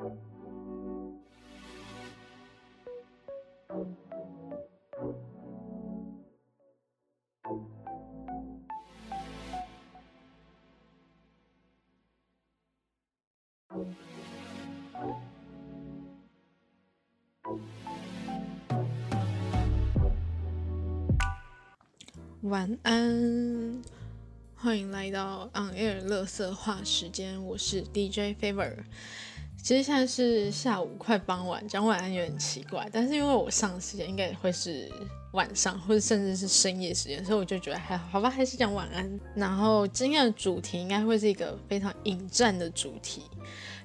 晚安，欢迎来到 On Air 乐色话时间，我是 DJ Favor。其实现在是下午快傍晚，讲晚安有点奇怪，但是因为我上时间应该也会是晚上，或者甚至是深夜时间，所以我就觉得还好，好吧，还是讲晚安。然后今天的主题应该会是一个非常引战的主题，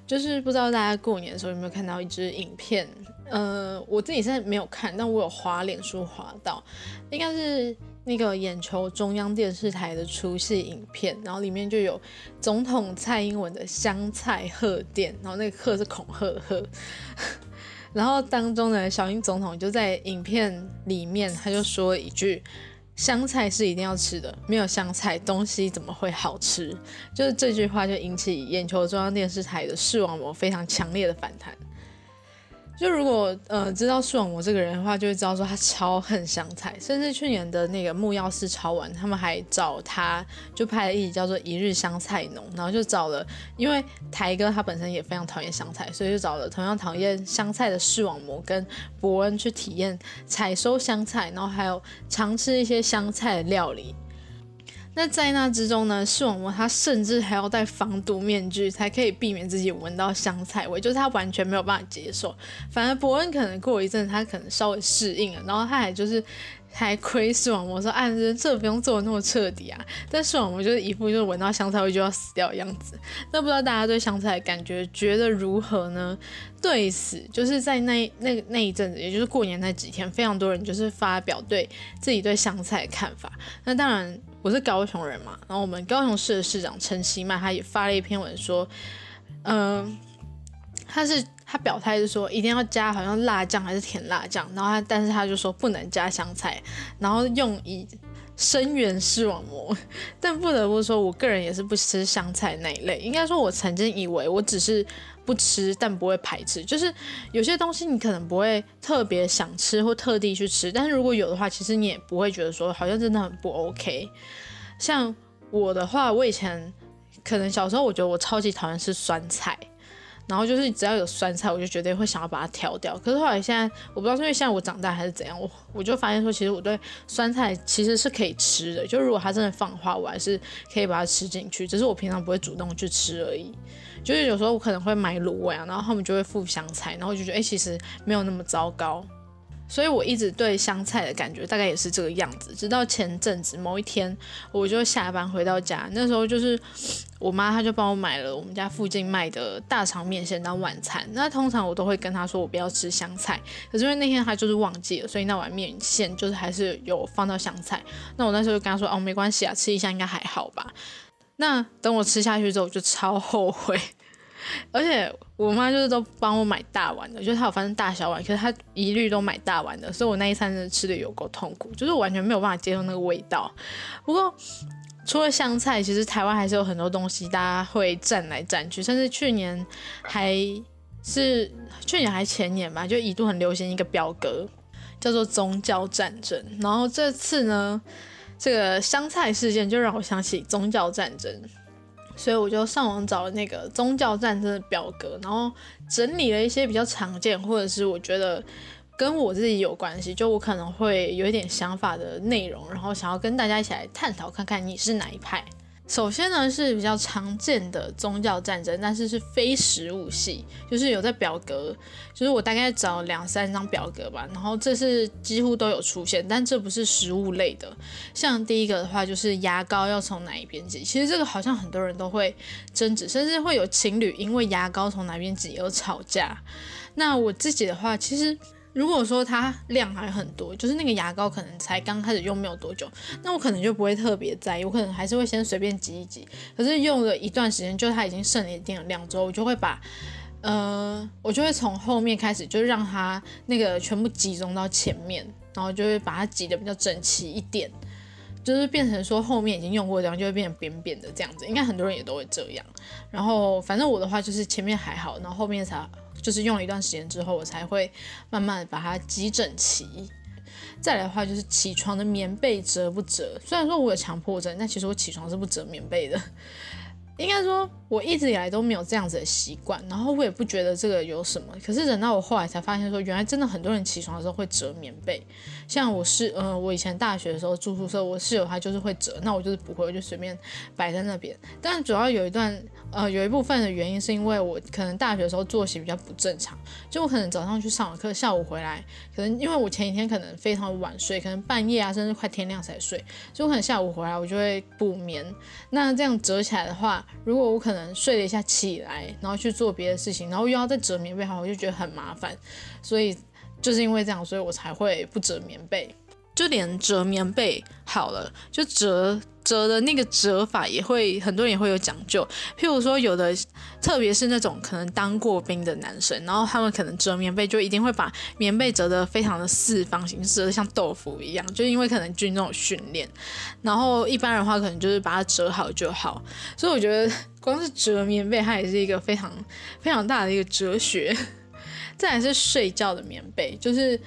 就是不知道大家过年的时候有没有看到一支影片？呃，我自己现在没有看，但我有滑脸书滑到，应该是。那个眼球中央电视台的出戏影片，然后里面就有总统蔡英文的香菜贺电，然后那个贺是恐吓贺，然后当中呢，小英总统就在影片里面他就说了一句：“香菜是一定要吃的，没有香菜东西怎么会好吃？”就是这句话就引起眼球中央电视台的视网膜非常强烈的反弹。就如果呃知道视网膜这个人的话，就会知道说他超恨香菜，甚至去年的那个木曜四超玩，他们还找他就拍了一集叫做《一日香菜农》，然后就找了，因为台哥他本身也非常讨厌香菜，所以就找了同样讨厌香菜的视网膜跟伯恩去体验采收香菜，然后还有尝吃一些香菜的料理。那在那之中呢，视网膜它甚至还要戴防毒面具，才可以避免自己闻到香菜味，就是它完全没有办法接受。反而伯恩可能过一阵，他可能稍微适应了，然后他还就是还亏视网膜说：“啊，这不用做的那么彻底啊。”但视网膜就是一副就闻到香菜味就要死掉的样子。那不知道大家对香菜的感觉觉得如何呢？对此，就是在那那那一阵子，也就是过年那几天，非常多人就是发表对自己对香菜的看法。那当然。我是高雄人嘛，然后我们高雄市的市长陈其迈他也发了一篇文说，嗯，他是他表态是说一定要加好像辣酱还是甜辣酱，然后他但是他就说不能加香菜，然后用以声援视网膜。但不得不说，我个人也是不吃香菜那一类。应该说，我曾经以为我只是不吃，但不会排斥。就是有些东西你可能不会特别想吃或特地去吃，但是如果有的话，其实你也不会觉得说好像真的很不 OK。像我的话，我以前可能小时候，我觉得我超级讨厌吃酸菜，然后就是只要有酸菜，我就绝对会想要把它挑掉。可是后来现在，我不知道是因为现在我长大还是怎样，我我就发现说，其实我对酸菜其实是可以吃的，就如果它真的放的话，我还是可以把它吃进去，只是我平常不会主动去吃而已。就是有时候我可能会买卤味啊，然后他们就会附香菜，然后就觉得哎，其实没有那么糟糕。所以我一直对香菜的感觉大概也是这个样子，直到前阵子某一天，我就下班回到家，那时候就是我妈她就帮我买了我们家附近卖的大肠面线当晚餐。那通常我都会跟她说我不要吃香菜，可是因为那天她就是忘记了，所以那碗面线就是还是有放到香菜。那我那时候就跟她说哦没关系啊，吃一下应该还好吧。那等我吃下去之后，我就超后悔。而且我妈就是都帮我买大碗的，就是她有分大小碗，可是她一律都买大碗的，所以我那一餐真的吃的有够痛苦，就是完全没有办法接受那个味道。不过除了香菜，其实台湾还是有很多东西大家会占来占去，甚至去年还是去年还前年吧，就一度很流行一个表格叫做宗教战争。然后这次呢，这个香菜事件就让我想起宗教战争。所以我就上网找了那个宗教战争的表格，然后整理了一些比较常见，或者是我觉得跟我自己有关系，就我可能会有一点想法的内容，然后想要跟大家一起来探讨，看看你是哪一派。首先呢是比较常见的宗教战争，但是是非实物系，就是有在表格，就是我大概找两三张表格吧，然后这是几乎都有出现，但这不是实物类的。像第一个的话就是牙膏要从哪一边挤，其实这个好像很多人都会争执，甚至会有情侣因为牙膏从哪边挤而吵架。那我自己的话，其实。如果说它量还很多，就是那个牙膏可能才刚开始用没有多久，那我可能就不会特别在意，我可能还是会先随便挤一挤。可是用了一段时间，就它已经剩了一定的量之后，我就会把，呃，我就会从后面开始，就让它那个全部集中到前面，然后就会把它挤得比较整齐一点，就是变成说后面已经用过，然后就会变成扁扁的这样子。应该很多人也都会这样。然后反正我的话就是前面还好，然后后面才。就是用了一段时间之后，我才会慢慢把它挤整齐。再来的话就是起床的棉被折不折？虽然说我有强迫症，但其实我起床是不折棉被的。应该说，我一直以来都没有这样子的习惯，然后我也不觉得这个有什么。可是等到我后来才发现，说原来真的很多人起床的时候会折棉被。像我是，呃，我以前大学的时候住宿舍，我室友他就是会折，那我就是不会，我就随便摆在那边。但主要有一段，呃，有一部分的原因是因为我可能大学的时候作息比较不正常，就我可能早上去上完课，下午回来，可能因为我前几天可能非常晚睡，可能半夜啊，甚至快天亮才睡，所以我可能下午回来我就会补眠。那这样折起来的话，如果我可能睡了一下起来，然后去做别的事情，然后又要再折棉被好，我就觉得很麻烦。所以就是因为这样，所以我才会不折棉被。就连折棉被好了，就折折的那个折法也会很多人也会有讲究。譬如说，有的特别是那种可能当过兵的男生，然后他们可能折棉被就一定会把棉被折得非常的四方形，折得像豆腐一样，就因为可能军中训练。然后一般人的话，可能就是把它折好就好。所以我觉得光是折棉被，它也是一个非常非常大的一个哲学。再来是睡觉的棉被，就是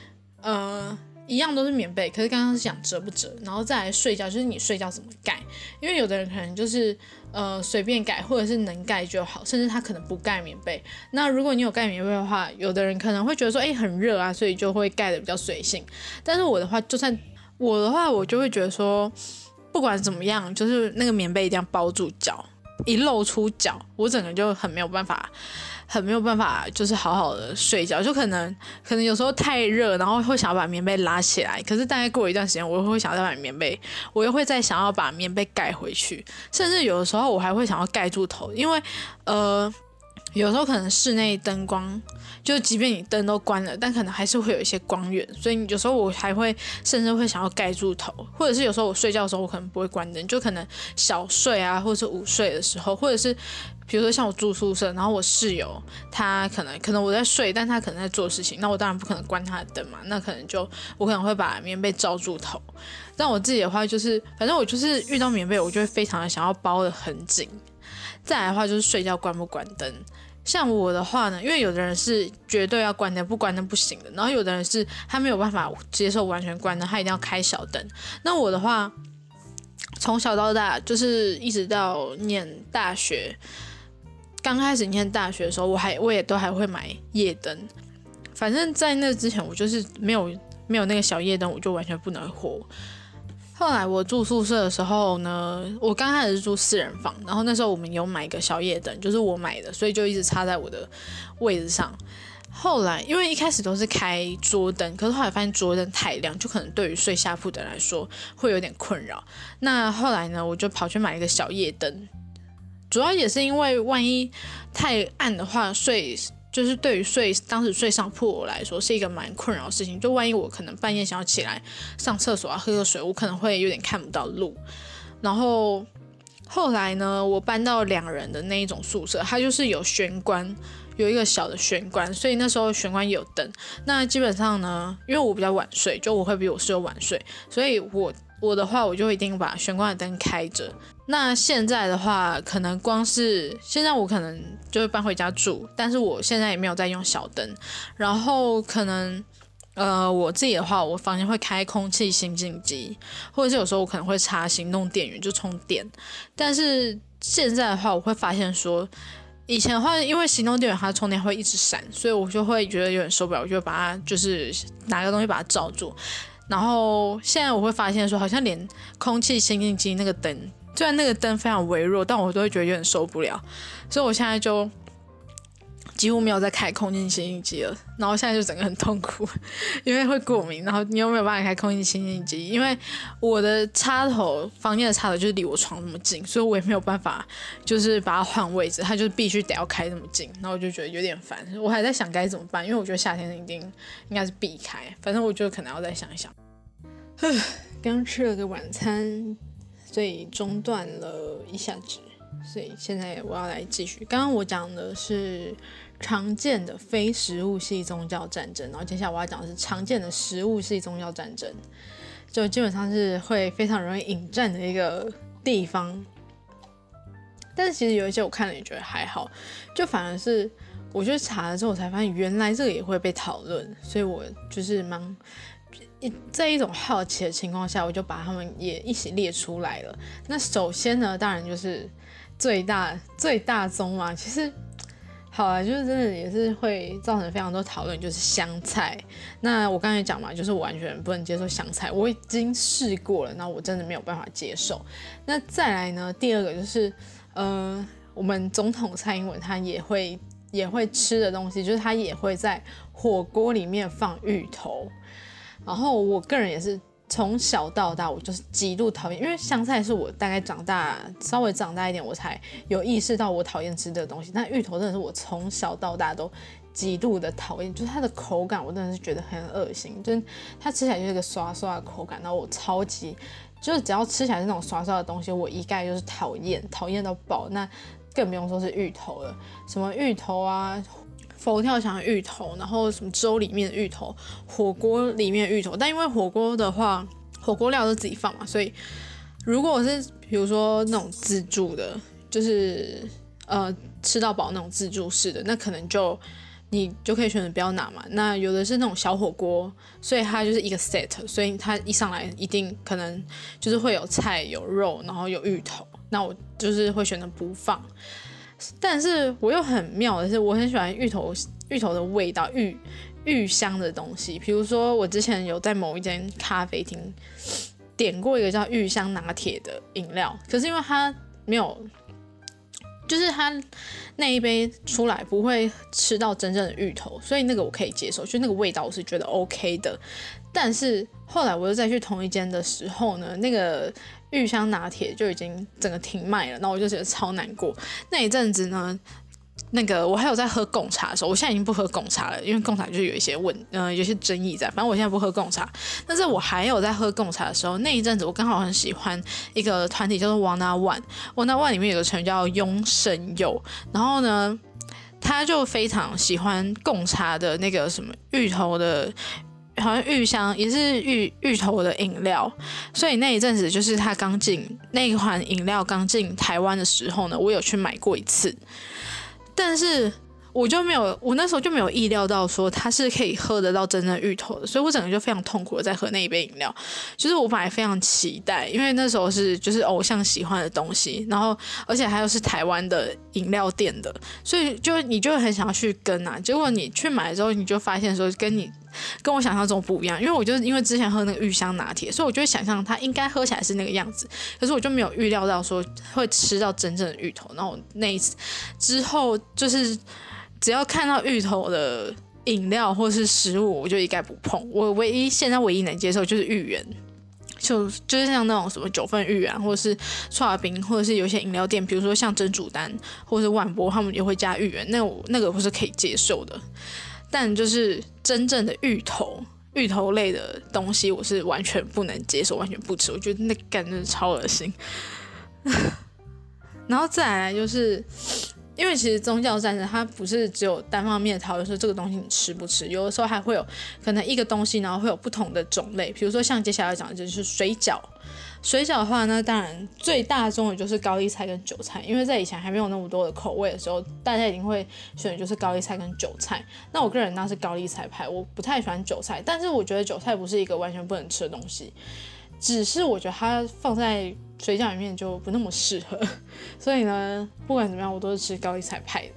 呃。一样都是棉被，可是刚刚是讲折不折，然后再来睡觉，就是你睡觉怎么盖，因为有的人可能就是呃随便盖，或者是能盖就好，甚至他可能不盖棉被。那如果你有盖棉被的话，有的人可能会觉得说，哎，很热啊，所以就会盖的比较随性。但是我的话，就算我的话，我就会觉得说，不管怎么样，就是那个棉被一定要包住脚，一露出脚，我整个就很没有办法。很没有办法，就是好好的睡觉，就可能可能有时候太热，然后会想要把棉被拉起来，可是大概过一段时间，我又会想要再把棉被，我又会再想要把棉被盖回去，甚至有的时候我还会想要盖住头，因为呃有时候可能室内灯光，就即便你灯都关了，但可能还是会有一些光源，所以有时候我还会甚至会想要盖住头，或者是有时候我睡觉的时候我可能不会关灯，就可能小睡啊，或者是午睡的时候，或者是。比如说像我住宿舍，然后我室友他可能可能我在睡，但他可能在做事情，那我当然不可能关他的灯嘛，那可能就我可能会把棉被罩住头。但我自己的话就是，反正我就是遇到棉被，我就会非常的想要包的很紧。再来的话就是睡觉关不关灯，像我的话呢，因为有的人是绝对要关灯，不关灯不行的，然后有的人是他没有办法接受完全关灯，他一定要开小灯。那我的话，从小到大就是一直到念大学。刚开始念大学的时候，我还我也都还会买夜灯，反正在那之前我就是没有没有那个小夜灯，我就完全不能活。后来我住宿舍的时候呢，我刚开始是住四人房，然后那时候我们有买一个小夜灯，就是我买的，所以就一直插在我的位置上。后来因为一开始都是开桌灯，可是后来发现桌灯太亮，就可能对于睡下铺的人来说会有点困扰。那后来呢，我就跑去买一个小夜灯。主要也是因为万一太暗的话，睡就是对于睡当时睡上铺我来说是一个蛮困扰的事情。就万一我可能半夜想要起来上厕所啊，喝个水，我可能会有点看不到路。然后后来呢，我搬到两人的那一种宿舍，它就是有玄关，有一个小的玄关，所以那时候玄关有灯。那基本上呢，因为我比较晚睡，就我会比我室友晚睡，所以我我的话我就一定把玄关的灯开着。那现在的话，可能光是现在我可能就会搬回家住，但是我现在也没有在用小灯。然后可能呃我自己的话，我房间会开空气清净机，或者是有时候我可能会插行动电源就充电。但是现在的话，我会发现说，以前的话因为行动电源它充电会一直闪，所以我就会觉得有点受不了，我就把它就是拿个东西把它罩住。然后现在我会发现说，好像连空气清净机那个灯。虽然那个灯非常微弱，但我都会觉得有点受不了，所以我现在就几乎没有在开空气清新机了。然后现在就整个很痛苦，因为会过敏。然后你又没有办法开空气清新机，因为我的插头房间的插头就是离我床那么近，所以我也没有办法就是把它换位置，它就必须得要开那么近。然后我就觉得有点烦，我还在想该怎么办，因为我觉得夏天一定应该是避开，反正我觉得可能要再想一想。刚吃了个晚餐。所以中断了一下子，所以现在我要来继续。刚刚我讲的是常见的非食物系宗教战争，然后接下来我要讲的是常见的食物系宗教战争，就基本上是会非常容易引战的一个地方。但是其实有一些我看了也觉得还好，就反而是我去查了之后，我才发现原来这个也会被讨论，所以我就是蛮一在一种好奇的情况下，我就把他们也一起列出来了。那首先呢，当然就是最大最大宗嘛，其实好啊，就是真的也是会造成非常多讨论，就是香菜。那我刚才讲嘛，就是我完全不能接受香菜，我已经试过了，那我真的没有办法接受。那再来呢，第二个就是呃，我们总统蔡英文他也会。也会吃的东西，就是他也会在火锅里面放芋头。然后我个人也是从小到大，我就是极度讨厌，因为香菜是我大概长大稍微长大一点，我才有意识到我讨厌吃这个东西。但芋头真的是我从小到大都极度的讨厌，就是它的口感我真的是觉得很恶心，就是它吃起来就是个刷刷的口感，然后我超级就是只要吃起来是那种刷刷的东西，我一概就是讨厌，讨厌到爆。那更不用说是芋头了，什么芋头啊，佛跳墙芋头，然后什么粥里面的芋头，火锅里面的芋头。但因为火锅的话，火锅料都自己放嘛，所以如果我是比如说那种自助的，就是呃吃到饱那种自助式的，那可能就你就可以选择不要拿嘛。那有的是那种小火锅，所以它就是一个 set，所以它一上来一定可能就是会有菜有肉，然后有芋头。那我就是会选择不放，但是我又很妙的是，我很喜欢芋头芋头的味道，芋芋香的东西。比如说，我之前有在某一间咖啡厅点过一个叫芋香拿铁的饮料，可是因为它没有，就是它那一杯出来不会吃到真正的芋头，所以那个我可以接受，就那个味道我是觉得 OK 的。但是后来我又再去同一间的时候呢，那个。玉香拿铁就已经整个停卖了，那我就觉得超难过。那一阵子呢，那个我还有在喝贡茶的时候，我现在已经不喝贡茶了，因为贡茶就有一些问，嗯，有些争议在。反正我现在不喝贡茶，但是我还有在喝贡茶的时候，那一阵子我刚好很喜欢一个团体叫做王大万，王大万里面有个成员叫雍生佑，然后呢，他就非常喜欢贡茶的那个什么芋头的。好像芋香也是芋芋头的饮料，所以那一阵子就是他刚进那一款饮料刚进台湾的时候呢，我有去买过一次，但是。我就没有，我那时候就没有意料到说它是可以喝得到真正芋头的，所以我整个就非常痛苦的在喝那一杯饮料。就是我本来非常期待，因为那时候是就是偶像喜欢的东西，然后而且还有是台湾的饮料店的，所以就你就很想要去跟啊。结果你去买之后，你就发现说跟你 跟我想象中不一样，因为我就是因为之前喝那个芋香拿铁，所以我就会想象它应该喝起来是那个样子，可是我就没有预料到说会吃到真正的芋头。然后那一次之后就是。只要看到芋头的饮料或是食物，我就一概不碰。我唯一现在唯一能接受就是芋圆，就就是像那种什么九份芋圆，或者是串冰，或者是有些饮料店，比如说像真煮丹或者是万波，他们也会加芋圆，那我那个我是可以接受的。但就是真正的芋头、芋头类的东西，我是完全不能接受，完全不吃。我觉得那感觉超恶心。然后再来就是。因为其实宗教战争它不是只有单方面讨论说这个东西你吃不吃，有的时候还会有可能一个东西，然后会有不同的种类，比如说像接下来讲的就是水饺。水饺的话呢，当然最大宗的就是高丽菜跟韭菜，因为在以前还没有那么多的口味的时候，大家一定会选的就是高丽菜跟韭菜。那我个人当是高丽菜派，我不太喜欢韭菜，但是我觉得韭菜不是一个完全不能吃的东西，只是我觉得它放在。水饺里面就不那么适合，所以呢，不管怎么样，我都是吃高丽菜派的。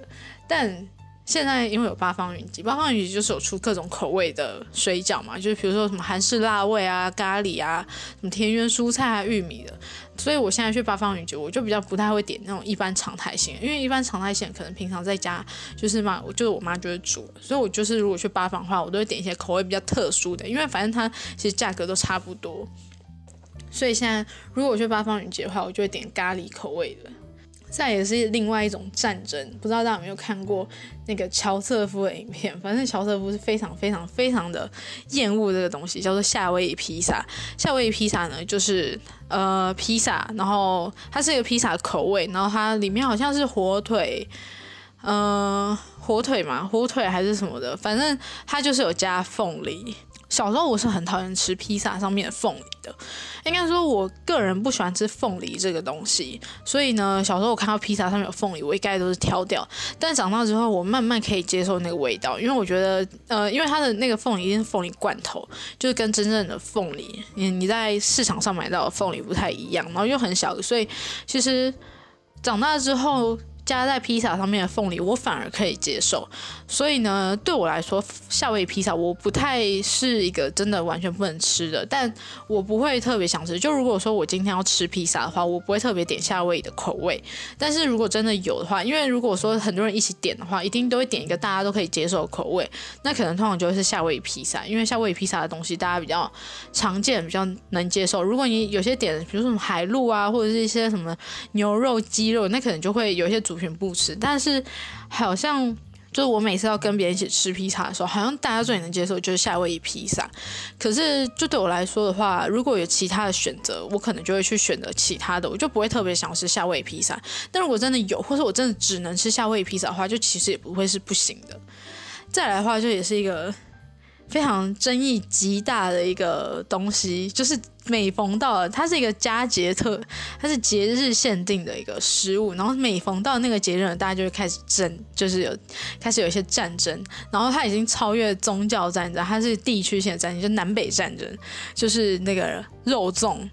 但现在因为有八方云集，八方云集就是有出各种口味的水饺嘛，就是比如说什么韩式辣味啊、咖喱啊、什么田园蔬菜啊、玉米的。所以我现在去八方云集，我就比较不太会点那种一般常态性，因为一般常态性可能平常在家就是嘛，我就是我妈就会煮，所以我就是如果去八方的话，我都会点一些口味比较特殊的，因为反正它其实价格都差不多。所以现在，如果我去八方云集的话，我就会点咖喱口味的。再也是另外一种战争，不知道大家有没有看过那个乔瑟夫的影片？反正乔瑟夫是非常非常非常的厌恶这个东西，叫做夏威夷披萨。夏威夷披萨呢，就是呃披萨，然后它是一个披萨口味，然后它里面好像是火腿，呃火腿嘛，火腿还是什么的，反正它就是有加凤梨。小时候我是很讨厌吃披萨上面的凤梨的，应该说我个人不喜欢吃凤梨这个东西，所以呢，小时候我看到披萨上面有凤梨，我一概都是挑掉。但长大之后，我慢慢可以接受那个味道，因为我觉得，呃，因为它的那个凤梨是凤梨罐头，就是跟真正的凤梨，你你在市场上买到的凤梨不太一样，然后又很小，所以其实长大之后。加在披萨上面的凤梨，我反而可以接受。所以呢，对我来说，夏威夷披萨我不太是一个真的完全不能吃的，但我不会特别想吃。就如果说我今天要吃披萨的话，我不会特别点夏威夷的口味。但是如果真的有的话，因为如果说很多人一起点的话，一定都会点一个大家都可以接受的口味，那可能通常就会是夏威夷披萨，因为夏威夷披萨的东西大家比较常见，比较能接受。如果你有些点，比如说什么海陆啊，或者是一些什么牛肉、鸡肉，那可能就会有一些主群不吃，但是好像就是我每次要跟别人一起吃披萨的时候，好像大家最能接受就是夏威夷披萨。可是就对我来说的话，如果有其他的选择，我可能就会去选择其他的，我就不会特别想吃夏威夷披萨。但如果真的有，或者我真的只能吃夏威夷披萨的话，就其实也不会是不行的。再来的话，就也是一个。非常争议极大的一个东西，就是每逢到了它是一个佳节特，它是节日限定的一个食物，然后每逢到那个节日，大家就会开始争，就是有开始有一些战争，然后它已经超越宗教战争，它是地区性的战争，就南北战争，就是那个肉粽。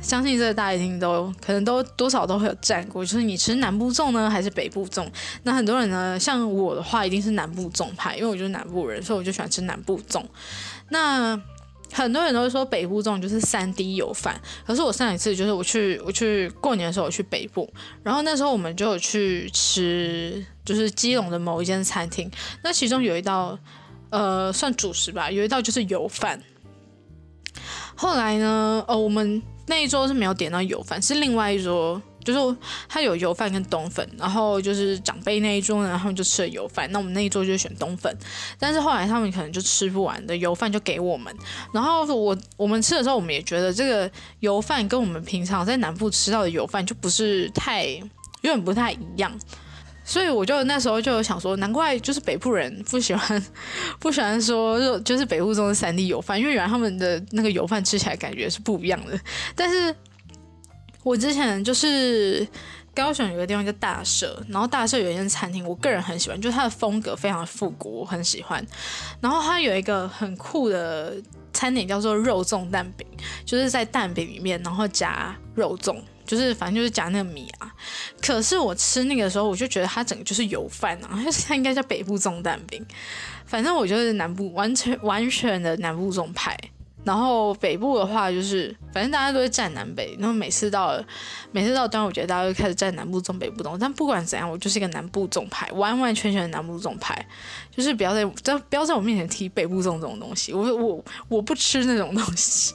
相信这个大家一定都可能都多少都会有战过，就是你吃南部粽呢，还是北部粽？那很多人呢，像我的话，一定是南部粽派，因为我就是南部人，所以我就喜欢吃南部粽。那很多人都会说北部粽就是三 D 油饭，可是我上一次就是我去我去过年的时候我去北部，然后那时候我们就有去吃，就是基隆的某一间餐厅，那其中有一道呃算主食吧，有一道就是油饭。后来呢，呃，我们。那一桌是没有点到油饭，是另外一桌，就是他有油饭跟冬粉，然后就是长辈那一桌呢，他们就吃了油饭，那我们那一桌就选冬粉，但是后来他们可能就吃不完的油饭就给我们，然后我我们吃的时候，我们也觉得这个油饭跟我们平常在南部吃到的油饭就不是太，有点不太一样。所以我就那时候就想说，难怪就是北部人不喜欢 不喜欢说，就是北部中的三 D 油饭，因为原来他们的那个油饭吃起来感觉是不一样的。但是我之前就是高雄有个地方叫大社，然后大社有一间餐厅，我个人很喜欢，就是它的风格非常的复古，我很喜欢。然后它有一个很酷的餐点叫做肉粽蛋饼，就是在蛋饼里面然后夹肉粽。就是反正就是夹那个米啊，可是我吃那个时候，我就觉得它整个就是油饭啊，它应该叫北部粽蛋饼。反正我就是南部完全完全的南部粽派，然后北部的话就是，反正大家都会站南北。然后每次到每次到端午节，大家就开始站南部粽、北部粽。但不管怎样，我就是一个南部粽派，完完全全的南部粽派。就是不要在在不要在我面前提北部粽这种东西，我我我不吃那种东西，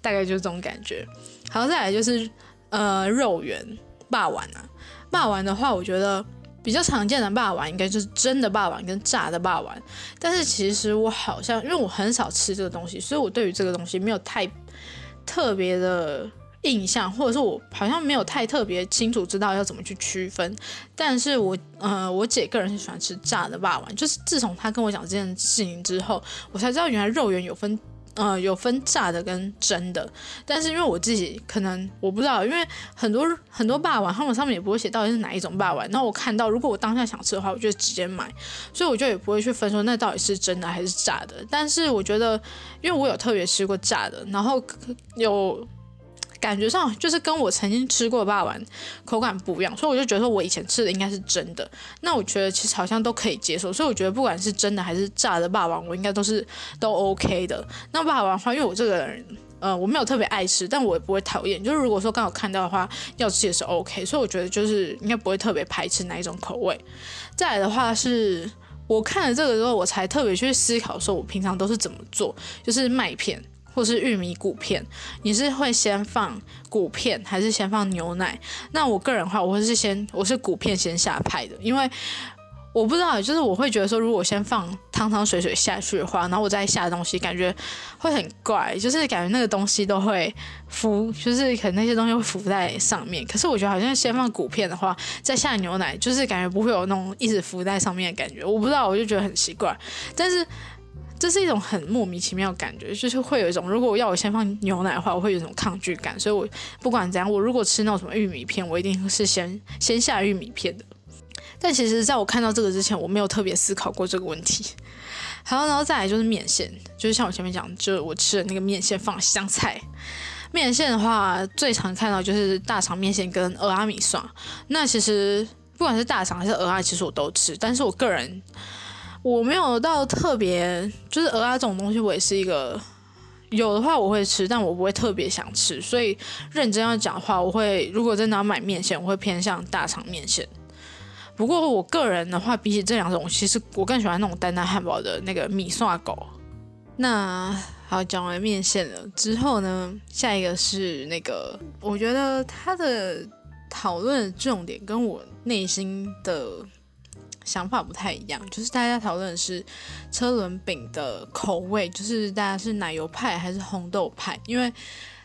大概就是这种感觉。好，再来就是。呃，肉圆、霸丸啊，霸丸的话，我觉得比较常见的霸王应该就是蒸的霸王跟炸的霸王。但是其实我好像，因为我很少吃这个东西，所以我对于这个东西没有太特别的印象，或者说我好像没有太特别清楚知道要怎么去区分。但是我，呃，我姐个人是喜欢吃炸的霸王，就是自从她跟我讲这件事情之后，我才知道原来肉圆有分。嗯，有分炸的跟蒸的，但是因为我自己可能我不知道，因为很多很多霸王他们上面也不会写到底是哪一种霸王。那我看到，如果我当下想吃的话，我就直接买，所以我就也不会去分说那到底是蒸的还是炸的。但是我觉得，因为我有特别吃过炸的，然后有。感觉上就是跟我曾经吃过的霸王口感不一样，所以我就觉得说我以前吃的应该是真的。那我觉得其实好像都可以接受，所以我觉得不管是真的还是炸的霸王，我应该都是都 OK 的。那霸王的话，因为我这个人，呃，我没有特别爱吃，但我也不会讨厌。就是如果说刚好看到的话，要吃也是 OK。所以我觉得就是应该不会特别排斥哪一种口味。再来的话是我看了这个之后，我才特别去思考说我平常都是怎么做，就是麦片。或是玉米谷片，你是会先放谷片还是先放牛奶？那我个人的话，我会是先我是谷片先下派的，因为我不知道，就是我会觉得说，如果先放汤汤水水下去的话，然后我再下东西，感觉会很怪，就是感觉那个东西都会浮，就是可能那些东西会浮在上面。可是我觉得好像先放谷片的话，再下牛奶，就是感觉不会有那种一直浮在上面的感觉。我不知道，我就觉得很奇怪，但是。这是一种很莫名其妙的感觉，就是会有一种，如果我要我先放牛奶的话，我会有一种抗拒感。所以我不管怎样，我如果吃那种什么玉米片，我一定是先先下玉米片的。但其实，在我看到这个之前，我没有特别思考过这个问题。好，然后再来就是面线，就是像我前面讲，就是我吃的那个面线放香菜。面线的话，最常看到就是大肠面线跟鹅阿米蒜。那其实不管是大肠还是鹅阿，其实我都吃，但是我个人。我没有到特别，就是鹅啊这种东西，我也是一个有的话我会吃，但我不会特别想吃。所以认真要讲话，我会如果真的要买面线，我会偏向大肠面线。不过我个人的话，比起这两种，其实我更喜欢那种丹丹汉堡的那个米蒜狗。那好，讲完面线了之后呢，下一个是那个，我觉得他的讨论重点跟我内心的。想法不太一样，就是大家讨论的是车轮饼的口味，就是大家是奶油派还是红豆派？因为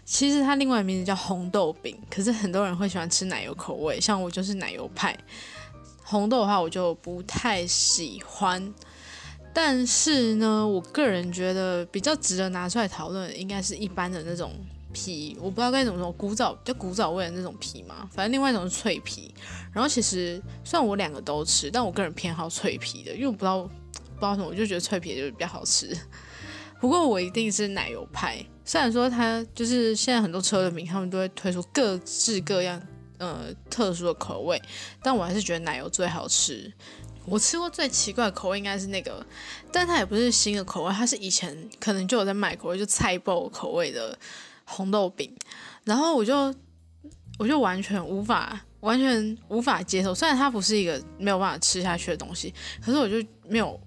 其实它另外名字叫红豆饼，可是很多人会喜欢吃奶油口味，像我就是奶油派。红豆的话我就不太喜欢，但是呢，我个人觉得比较值得拿出来讨论，应该是一般的那种。皮我不知道该怎么说，古早就古早味的那种皮嘛，反正另外一种是脆皮。然后其实虽然我两个都吃，但我个人偏好脆皮的，因为我不知道不知道什么，我就觉得脆皮就是比较好吃。不过我一定是奶油派，虽然说它就是现在很多车的饼，他们都会推出各式各样呃特殊的口味，但我还是觉得奶油最好吃。我吃过最奇怪的口味应该是那个，但它也不是新的口味，它是以前可能就有在卖口味，就菜爆口味的。红豆饼，然后我就我就完全无法完全无法接受，虽然它不是一个没有办法吃下去的东西，可是我就没有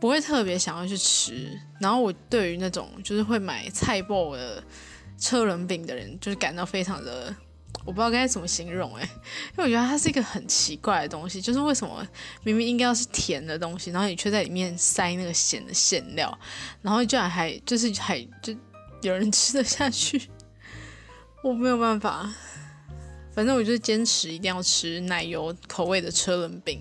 不会特别想要去吃。然后我对于那种就是会买菜包的车轮饼的人，就是感到非常的我不知道该怎么形容哎，因为我觉得它是一个很奇怪的东西，就是为什么明明应该要是甜的东西，然后你却在里面塞那个咸的馅料，然后居然还就是还就。有人吃得下去，我没有办法。反正我就坚持一定要吃奶油口味的车轮饼。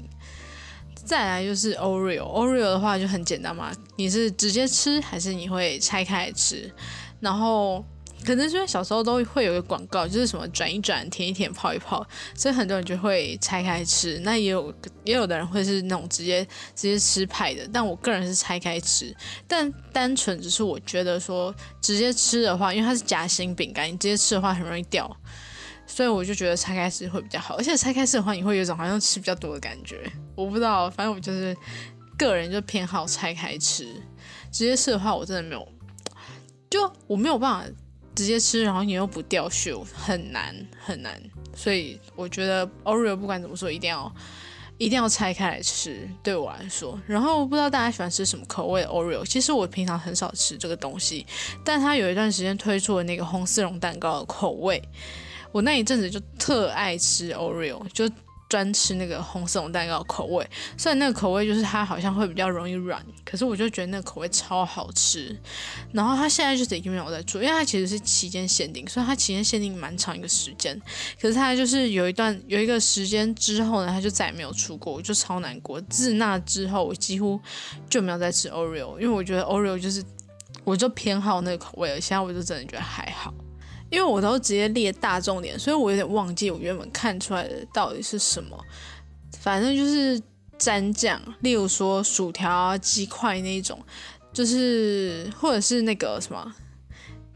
再来就是 Oreo，Oreo 的话就很简单嘛，你是直接吃还是你会拆开来吃？然后。可能是因为小时候都会有一个广告，就是什么转一转、舔一舔、泡一泡，所以很多人就会拆开吃。那也有也有的人会是那种直接直接吃派的，但我个人是拆开吃。但单纯只是我觉得说直接吃的话，因为它是夹心饼干，你直接吃的话很容易掉，所以我就觉得拆开吃会比较好。而且拆开吃的话，你会有一种好像吃比较多的感觉。我不知道，反正我就是个人就偏好拆开吃。直接吃的话，我真的没有，就我没有办法。直接吃，然后你又不掉屑，很难很难。所以我觉得 Oreo 不管怎么说，一定要一定要拆开来吃，对我来说。然后不知道大家喜欢吃什么口味的 Oreo？其实我平常很少吃这个东西，但它有一段时间推出了那个红丝绒蛋糕的口味，我那一阵子就特爱吃 Oreo，就。专吃那个红色蛋糕口味，虽然那个口味就是它好像会比较容易软，可是我就觉得那个口味超好吃。然后它现在就是已经没有在做，因为它其实是期间限定，所以它期间限定蛮长一个时间。可是它就是有一段有一个时间之后呢，它就再也没有出过，我就超难过。自那之后，我几乎就没有再吃 Oreo，因为我觉得 Oreo 就是我就偏好那个口味了，现在我就真的觉得还好。因为我都直接列大重点，所以我有点忘记我原本看出来的到底是什么。反正就是蘸酱，例如说薯条啊、鸡块那种，就是或者是那个什么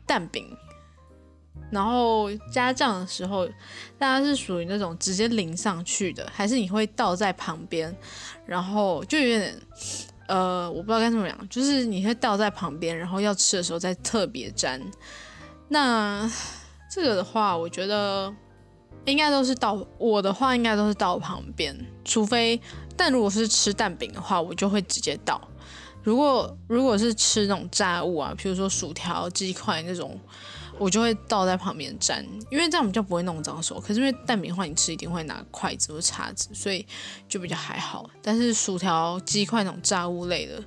蛋饼，然后加酱的时候，大家是属于那种直接淋上去的，还是你会倒在旁边，然后就有点呃，我不知道该怎么讲，就是你会倒在旁边，然后要吃的时候再特别沾。那 这个的话，我觉得应该都是到我的话，应该都是到旁边，除非，但如果是吃蛋饼的话，我就会直接倒。如果如果是吃那种炸物啊，比如说薯条、鸡块那种，我就会倒在旁边沾，因为这样比较不会弄脏手。可是因为蛋饼的话，你吃一定会拿筷子或叉子，所以就比较还好。但是薯条、鸡块那种炸物类的。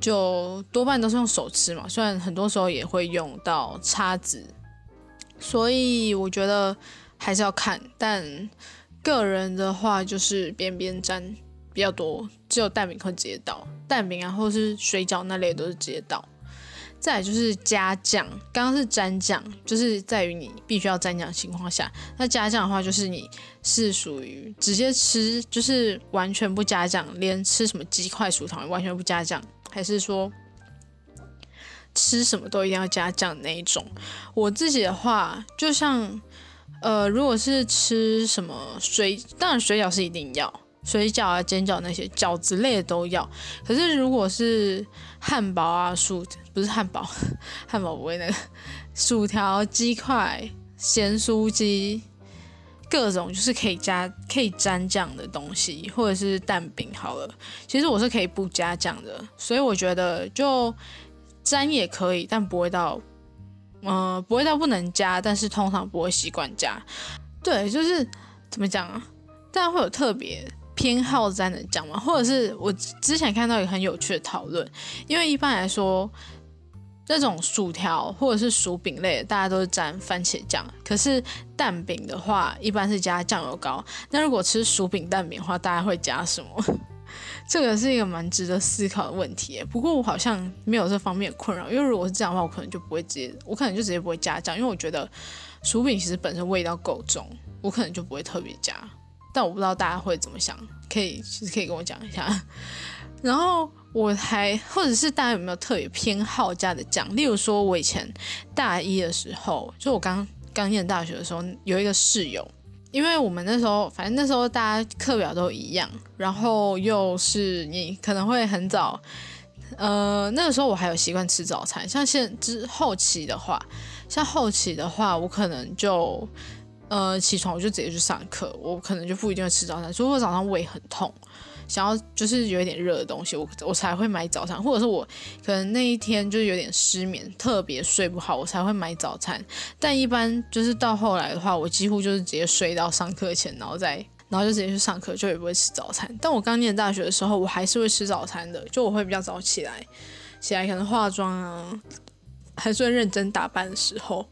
就多半都是用手吃嘛，虽然很多时候也会用到叉子，所以我觉得还是要看。但个人的话就是边边沾比较多，只有蛋饼会直接倒，蛋饼啊或是水饺那类都是直接倒。再就是加酱，刚刚是蘸酱，就是在于你必须要蘸酱的情况下，那加酱的话就是你是属于直接吃，就是完全不加酱，连吃什么鸡块、薯条完全不加酱，还是说吃什么都一定要加酱那一种？我自己的话，就像呃，如果是吃什么水，当然水饺是一定要。水饺啊、煎饺那些饺子类的都要，可是如果是汉堡啊、薯不是汉堡，汉堡不会那个薯条、鸡块、咸酥鸡，各种就是可以加可以沾酱的东西，或者是蛋饼好了，其实我是可以不加酱的，所以我觉得就沾也可以，但不会到，嗯，不会到不能加，但是通常不会习惯加。对，就是怎么讲啊？但会有特别。偏好沾的酱吗？或者是我之前看到一个很有趣的讨论，因为一般来说，那种薯条或者是薯饼类，大家都是沾番茄酱。可是蛋饼的话，一般是加酱油膏。那如果吃薯饼蛋饼的话，大家会加什么？这个是一个蛮值得思考的问题。不过我好像没有这方面的困扰，因为如果是这样的话，我可能就不会直接，我可能就直接不会加酱，因为我觉得薯饼其实本身味道够重，我可能就不会特别加。但我不知道大家会怎么想，可以其实可以跟我讲一下。然后我还或者是大家有没有特别偏好加的酱？例如说，我以前大一的时候，就我刚刚念大学的时候，有一个室友，因为我们那时候反正那时候大家课表都一样，然后又是你可能会很早，呃，那个时候我还有习惯吃早餐。像现之后期的话，像后期的话，我可能就。呃，起床我就直接去上课，我可能就不一定会吃早餐。如果早上胃很痛，想要就是有一点热的东西，我我才会买早餐，或者是我可能那一天就是有点失眠，特别睡不好，我才会买早餐。但一般就是到后来的话，我几乎就是直接睡到上课前，然后再然后就直接去上课，就也不会吃早餐。但我刚念大学的时候，我还是会吃早餐的，就我会比较早起来，起来可能化妆啊，还算认真打扮的时候。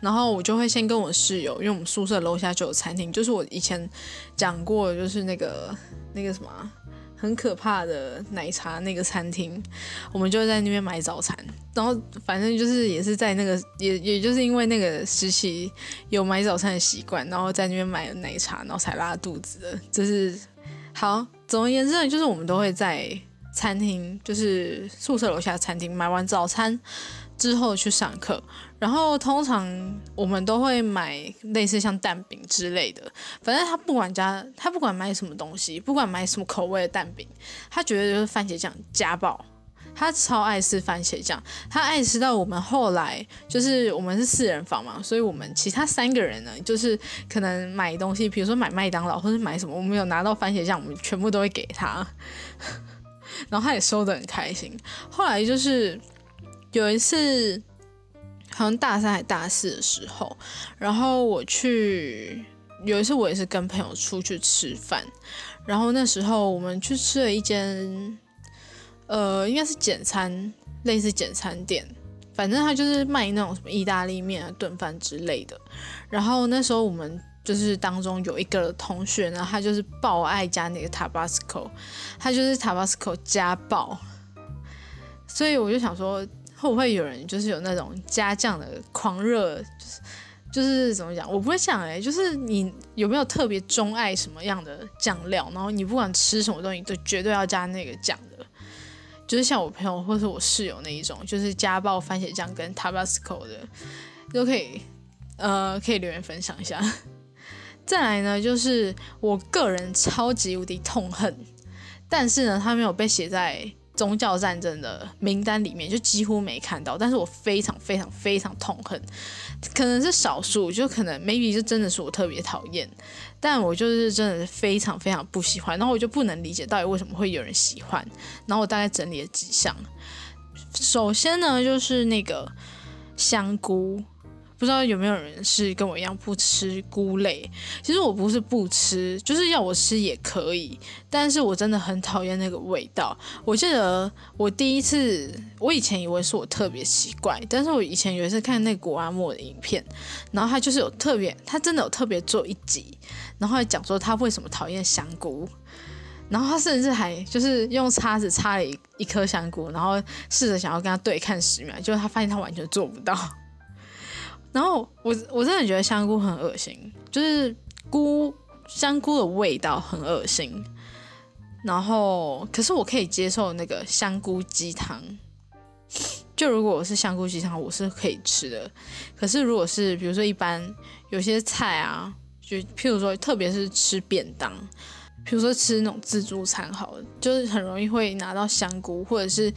然后我就会先跟我室友，因为我们宿舍楼下就有餐厅，就是我以前讲过，就是那个那个什么很可怕的奶茶那个餐厅，我们就在那边买早餐。然后反正就是也是在那个也也就是因为那个时期有买早餐的习惯，然后在那边买了奶茶，然后才拉肚子的。就是好，总而言之呢，就是我们都会在餐厅，就是宿舍楼下餐厅买完早餐。之后去上课，然后通常我们都会买类似像蛋饼之类的，反正他不管加他不管买什么东西，不管买什么口味的蛋饼，他觉得就是番茄酱加爆。他超爱吃番茄酱，他爱吃到我们后来就是我们是四人房嘛，所以我们其他三个人呢，就是可能买东西，比如说买麦当劳或者买什么，我们有拿到番茄酱，我们全部都会给他，然后他也收的很开心。后来就是。有一次，好像大三还大四的时候，然后我去有一次我也是跟朋友出去吃饭，然后那时候我们去吃了一间，呃，应该是简餐，类似简餐店，反正他就是卖那种什么意大利面啊、炖饭之类的。然后那时候我们就是当中有一个同学呢，他就是爆爱加那个 Tabasco，他就是 Tabasco 加爆，所以我就想说。会不会有人就是有那种加酱的狂热，就是就是怎么讲？我不会想哎，就是你有没有特别钟爱什么样的酱料？然后你不管吃什么东西都绝对要加那个酱的，就是像我朋友或是我室友那一种，就是加爆番茄酱跟 Tabasco 的，都可以呃可以留言分享一下。再来呢，就是我个人超级无敌痛恨，但是呢，它没有被写在。宗教战争的名单里面就几乎没看到，但是我非常非常非常痛恨，可能是少数，就可能 maybe 就真的是我特别讨厌，但我就是真的非常非常不喜欢，然后我就不能理解到底为什么会有人喜欢，然后我大概整理了几项，首先呢就是那个香菇。不知道有没有人是跟我一样不吃菇类？其实我不是不吃，就是要我吃也可以，但是我真的很讨厌那个味道。我记得我第一次，我以前以为是我特别奇怪，但是我以前有一次看那古阿莫的影片，然后他就是有特别，他真的有特别做一集，然后讲说他为什么讨厌香菇。然后他甚至还就是用叉子插了一一颗香菇，然后试着想要跟他对看十秒，结果他发现他完全做不到。然后我我真的觉得香菇很恶心，就是菇香菇的味道很恶心。然后可是我可以接受那个香菇鸡汤，就如果我是香菇鸡汤，我是可以吃的。可是如果是比如说一般有些菜啊，就譬如说特别是吃便当。比如说吃那种自助餐，好了，就是很容易会拿到香菇，或者是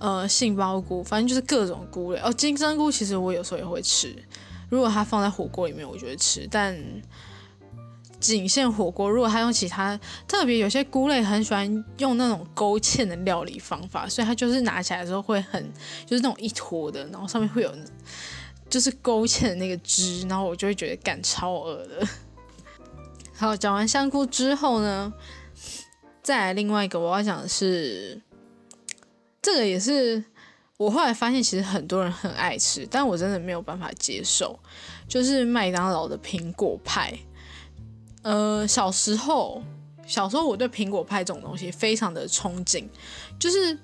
呃杏鲍菇，反正就是各种菇类。哦，金针菇其实我有时候也会吃，如果它放在火锅里面，我就会吃。但仅限火锅，如果它用其他，特别有些菇类很喜欢用那种勾芡的料理方法，所以它就是拿起来的时候会很就是那种一坨的，然后上面会有就是勾芡的那个汁，然后我就会觉得干超恶的。好，讲完香菇之后呢，再来另外一个我要讲的是，这个也是我后来发现，其实很多人很爱吃，但我真的没有办法接受，就是麦当劳的苹果派。呃，小时候，小时候我对苹果派这种东西非常的憧憬，就是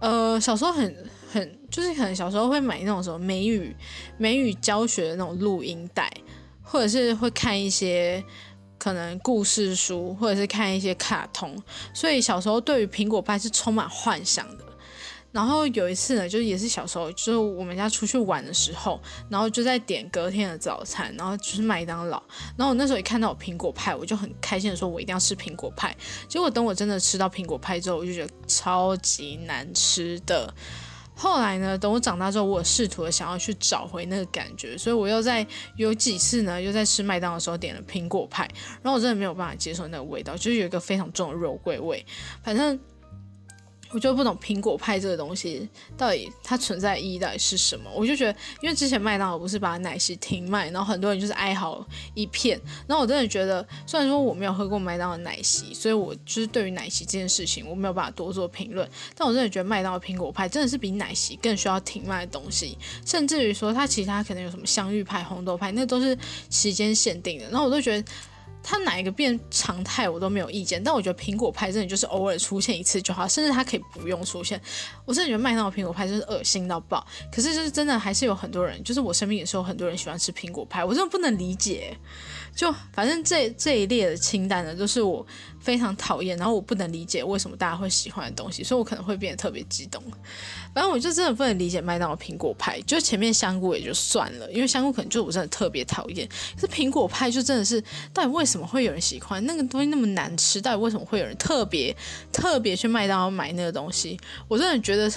呃，小时候很很，就是可能小时候会买那种什么美语美语教学的那种录音带，或者是会看一些。可能故事书，或者是看一些卡通，所以小时候对于苹果派是充满幻想的。然后有一次呢，就也是小时候，就是我们家出去玩的时候，然后就在点隔天的早餐，然后就是麦当劳。然后我那时候一看到有苹果派，我就很开心的说，我一定要吃苹果派。结果等我真的吃到苹果派之后，我就觉得超级难吃的。后来呢？等我长大之后，我试图的想要去找回那个感觉，所以我又在有几次呢，又在吃麦当劳的时候点了苹果派，然后我真的没有办法接受那个味道，就是有一个非常重的肉桂味，反正。我就不懂苹果派这个东西到底它存在意义到底是什么。我就觉得，因为之前麦当劳不是把奶昔停卖，然后很多人就是哀嚎一片。然后我真的觉得，虽然说我没有喝过麦当劳奶昔，所以我就是对于奶昔这件事情我没有办法多做评论。但我真的觉得麦当劳苹果派真的是比奶昔更需要停卖的东西，甚至于说它其他可能有什么香芋派、红豆派，那都是时间限定的。然后我都觉得。它哪一个变常态我都没有意见，但我觉得苹果派真的就是偶尔出现一次就好，甚至它可以不用出现。我真的觉得麦当劳苹果派真是恶心到爆。可是就是真的还是有很多人，就是我身边也是有很多人喜欢吃苹果派，我真的不能理解。就反正这这一列的清单呢，都是我非常讨厌，然后我不能理解为什么大家会喜欢的东西，所以我可能会变得特别激动。反正我就真的不能理解麦当劳苹果派，就前面香菇也就算了，因为香菇可能就我真的特别讨厌。可是苹果派就真的是，到底为什么会有人喜欢那个东西那么难吃？到底为什么会有人特别特别去麦当劳买那个东西？我真的觉得，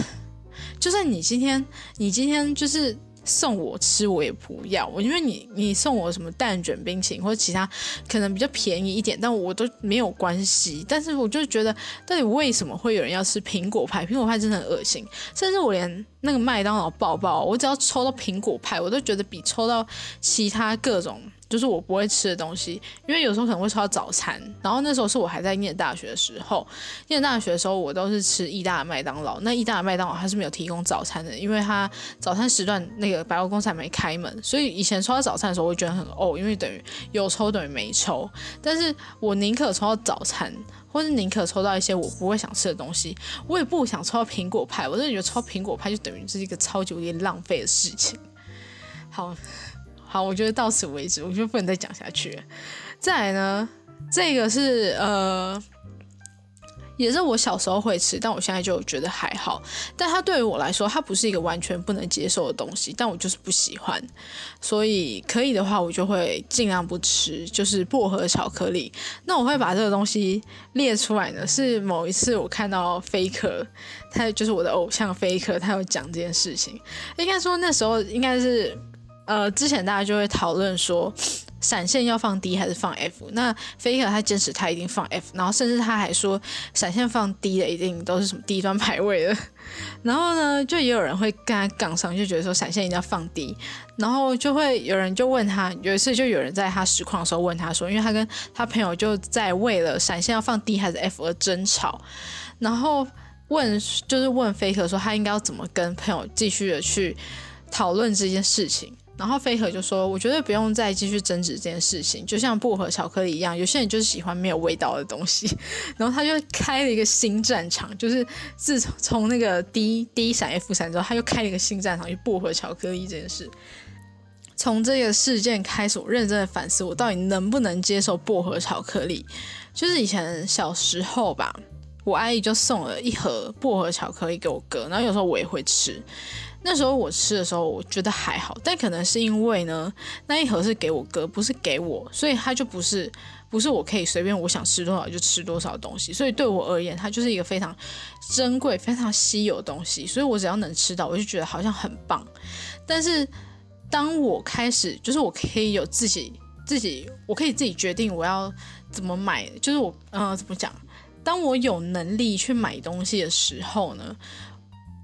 就算你今天你今天就是。送我吃我也不要，我因为你你送我什么蛋卷冰淇淋或者其他可能比较便宜一点，但我都没有关系。但是我就觉得，到底为什么会有人要吃苹果派？苹果派真的很恶心，甚至我连那个麦当劳抱抱，我只要抽到苹果派，我都觉得比抽到其他各种。就是我不会吃的东西，因为有时候可能会吃到早餐。然后那时候是我还在念大学的时候，念大学的时候我都是吃意大的麦当劳。那意大的麦当劳它是没有提供早餐的，因为它早餐时段那个百货公司还没开门。所以以前抽到早餐的时候，我会觉得很哦，因为等于有抽等于没抽。但是我宁可抽到早餐，或是宁可抽到一些我不会想吃的东西，我也不想抽到苹果派。我真的觉得抽苹果派就等于是一个超级无敌浪费的事情。好。好，我觉得到此为止，我就不能再讲下去。再来呢，这个是呃，也是我小时候会吃，但我现在就觉得还好。但它对于我来说，它不是一个完全不能接受的东西，但我就是不喜欢。所以可以的话，我就会尽量不吃，就是薄荷巧克力。那我会把这个东西列出来呢，是某一次我看到飞克，他就是我的偶像飞克，他有讲这件事情。应该说那时候应该是。呃，之前大家就会讨论说，闪现要放 D 还是放 F？那 Faker 他坚持他一定放 F，然后甚至他还说闪现放 D 的一定都是什么低端排位的。然后呢，就也有人会跟他杠上，就觉得说闪现一定要放 D。然后就会有人就问他，有一次就有人在他实况的时候问他说，因为他跟他朋友就在为了闪现要放 D 还是 F 而争吵，然后问就是问 Faker 说他应该要怎么跟朋友继续的去讨论这件事情。然后飞鹤就说：“我觉得不用再继续争执这件事情，就像薄荷巧克力一样，有些人就是喜欢没有味道的东西。”然后他就开了一个新战场，就是自从从那个 D D 闪 F 闪之后，他又开了一个新战场，就薄荷巧克力这件事。从这个事件开始，我认真的反思，我到底能不能接受薄荷巧克力？就是以前小时候吧，我阿姨就送了一盒薄荷巧克力给我哥，然后有时候我也会吃。那时候我吃的时候，我觉得还好，但可能是因为呢，那一盒是给我哥，不是给我，所以它就不是不是我可以随便我想吃多少就吃多少东西。所以对我而言，它就是一个非常珍贵、非常稀有的东西。所以我只要能吃到，我就觉得好像很棒。但是当我开始，就是我可以有自己自己，我可以自己决定我要怎么买，就是我嗯怎么讲？当我有能力去买东西的时候呢？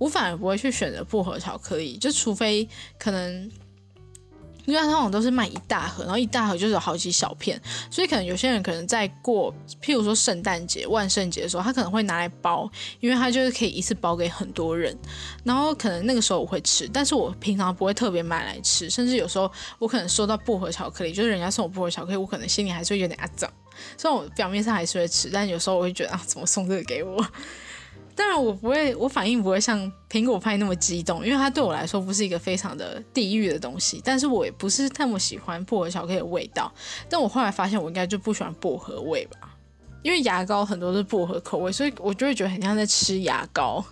我反而不会去选择薄荷巧克力，就除非可能，因为它往往都是卖一大盒，然后一大盒就是有好几小片，所以可能有些人可能在过，譬如说圣诞节、万圣节的时候，他可能会拿来包，因为他就是可以一次包给很多人，然后可能那个时候我会吃，但是我平常不会特别买来吃，甚至有时候我可能收到薄荷巧克力，就是人家送我薄荷巧克力，我可能心里还是有点阿脏，虽然我表面上还是会吃，但有时候我会觉得啊，怎么送这个给我？当然，我不会，我反应不会像苹果派那么激动，因为它对我来说不是一个非常的地狱的东西。但是我也不是那么喜欢薄荷巧克力的味道。但我后来发现，我应该就不喜欢薄荷味吧，因为牙膏很多是薄荷口味，所以我就会觉得很像在吃牙膏，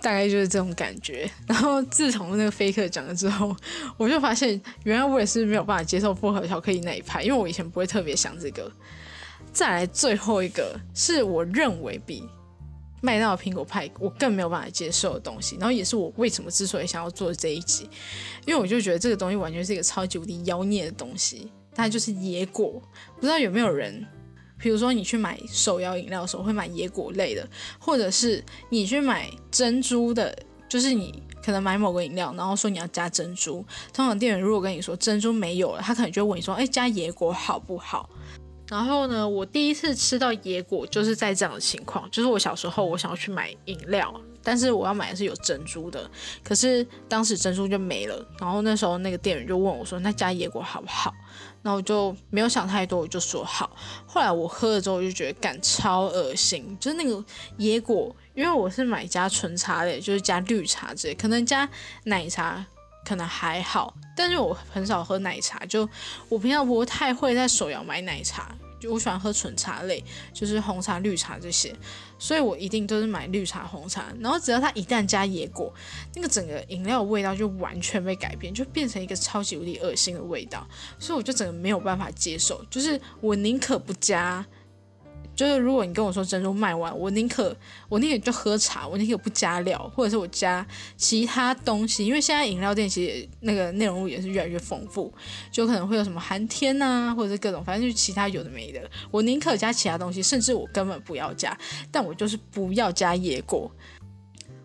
大概就是这种感觉。然后自从那个飞客讲了之后，我就发现原来我也是没有办法接受薄荷巧克力那一派，因为我以前不会特别想这个。再来最后一个是我认为比。麦当劳苹果派，我更没有办法接受的东西。然后也是我为什么之所以想要做这一集，因为我就觉得这个东西完全是一个超级无敌妖孽的东西。它就是野果，不知道有没有人，比如说你去买手摇饮料的时候会买野果类的，或者是你去买珍珠的，就是你可能买某个饮料，然后说你要加珍珠，通常店员如果跟你说珍珠没有了，他可能就问你说，哎，加野果好不好？然后呢，我第一次吃到野果就是在这样的情况，就是我小时候我想要去买饮料，但是我要买的是有珍珠的，可是当时珍珠就没了。然后那时候那个店员就问我说：“那加野果好不好？”然后我就没有想太多，我就说好。后来我喝了之后，我就觉得感超恶心，就是那个野果，因为我是买加纯茶类，就是加绿茶之类，可能加奶茶可能还好，但是我很少喝奶茶，就我平常不太会在手摇买奶茶。我喜欢喝纯茶类，就是红茶、绿茶这些，所以我一定都是买绿茶、红茶。然后只要它一旦加野果，那个整个饮料味道就完全被改变，就变成一个超级无敌恶心的味道，所以我就整个没有办法接受，就是我宁可不加。就是如果你跟我说珍珠卖完，我宁可我宁可就喝茶，我宁可不加料，或者是我加其他东西，因为现在饮料店其实那个内容物也是越来越丰富，就可能会有什么寒天呐，或者是各种，反正就其他有的没的，我宁可加其他东西，甚至我根本不要加，但我就是不要加野果。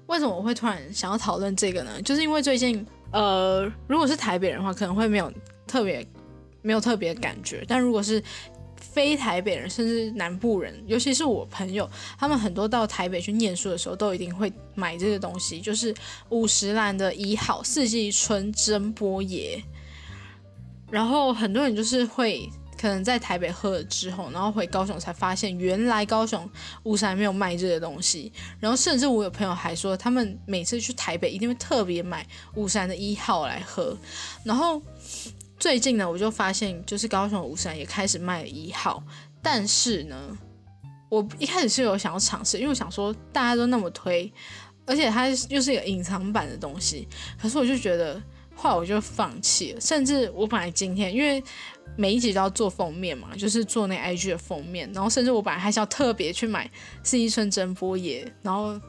为什么我会突然想要讨论这个呢？就是因为最近，呃，如果是台北人的话，可能会没有特别没有特别感觉，但如果是非台北人，甚至南部人，尤其是我朋友，他们很多到台北去念书的时候，都一定会买这个东西，就是五十兰的一号四季春真波爷。然后很多人就是会可能在台北喝了之后，然后回高雄才发现，原来高雄五山没有卖这个东西。然后甚至我有朋友还说，他们每次去台北一定会特别买五山的一号来喝，然后。最近呢，我就发现，就是高雄五山也开始卖一号，但是呢，我一开始是有想要尝试，因为我想说大家都那么推，而且它又是一个隐藏版的东西，可是我就觉得，后来我就放弃了。甚至我本来今天，因为每一集都要做封面嘛，就是做那 IG 的封面，然后甚至我本来还是要特别去买四一春真波野，然后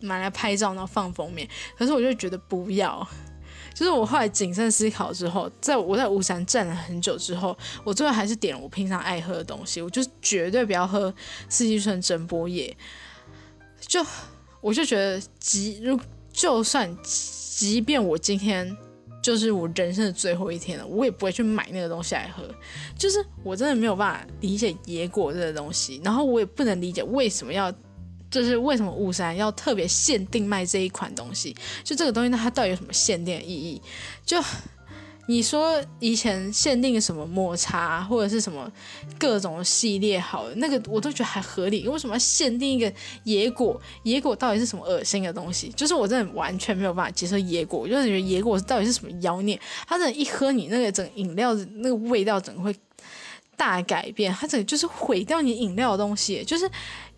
买来拍照，然后放封面，可是我就觉得不要。就是我后来谨慎思考之后，在我在巫山站了很久之后，我最后还是点了我平常爱喝的东西，我就绝对不要喝四季春真波叶。就我就觉得，即如就算即便我今天就是我人生的最后一天了，我也不会去买那个东西来喝。就是我真的没有办法理解野果这个东西，然后我也不能理解为什么要。就是为什么雾山要特别限定卖这一款东西？就这个东西，它到底有什么限定的意义？就你说以前限定什么抹茶或者是什么各种系列好那个，我都觉得还合理。为什么要限定一个野果？野果到底是什么恶心的东西？就是我真的完全没有办法接受野果，我就是觉得野果到底是什么妖孽？它真的，一喝你那个整饮料的那个味道，整个会。大改变，它整个就是毁掉你饮料的东西。就是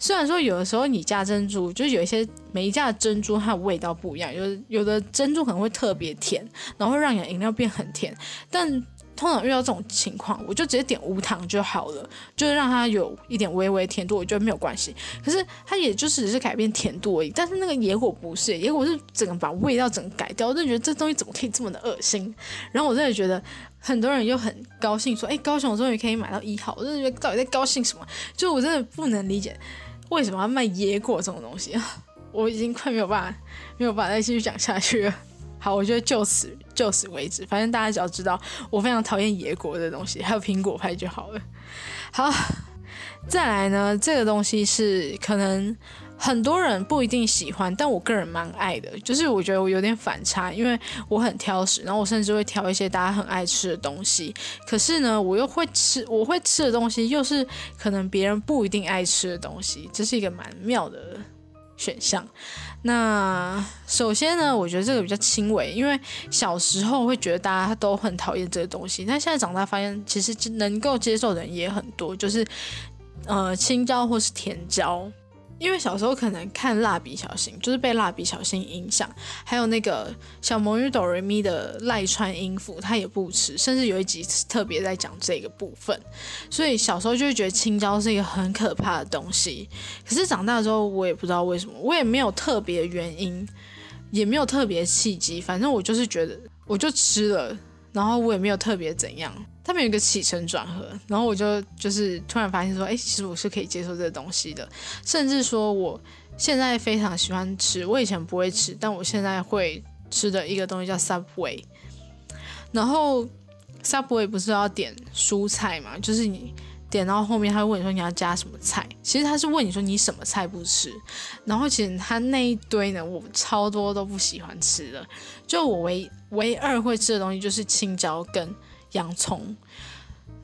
虽然说有的时候你加珍珠，就是有一些每一家的珍珠它的味道不一样，有有的珍珠可能会特别甜，然后会让你的饮料变很甜。但通常遇到这种情况，我就直接点无糖就好了，就是让它有一点微微甜度，我觉得没有关系。可是它也就是只是改变甜度而已。但是那个野果不是，野果是整个把味道整个改掉，我就觉得这东西怎么可以这么的恶心？然后我真的觉得。很多人又很高兴说：“哎，高雄终于可以买到一号。”我真的觉得到底在高兴什么？就我真的不能理解为什么要卖野果这种东西啊！我已经快没有办法，没有办法再继续讲下去了。好，我觉得就此就此为止。反正大家只要知道我非常讨厌野果的东西，还有苹果派就好了。好，再来呢，这个东西是可能。很多人不一定喜欢，但我个人蛮爱的。就是我觉得我有点反差，因为我很挑食，然后我甚至会挑一些大家很爱吃的东西。可是呢，我又会吃，我会吃的东西又是可能别人不一定爱吃的东西，这是一个蛮妙的选项。那首先呢，我觉得这个比较轻微，因为小时候会觉得大家都很讨厌这个东西，但现在长大发现，其实能够接受的人也很多，就是呃青椒或是甜椒。因为小时候可能看蜡笔小新，就是被蜡笔小新影响，还有那个小魔女哆瑞咪的赖川音符，他也不吃，甚至有一集特别在讲这个部分，所以小时候就会觉得青椒是一个很可怕的东西。可是长大之后，我也不知道为什么，我也没有特别原因，也没有特别契机，反正我就是觉得，我就吃了，然后我也没有特别怎样。他们有一个起承转合，然后我就就是突然发现说，哎，其实我是可以接受这个东西的，甚至说我现在非常喜欢吃，我以前不会吃，但我现在会吃的一个东西叫 Subway，然后 Subway 不是要点蔬菜嘛，就是你点到后面他会问你说你要加什么菜，其实他是问你说你什么菜不吃，然后其实他那一堆呢，我超多都不喜欢吃的，就我唯唯二会吃的东西就是青椒跟。洋葱，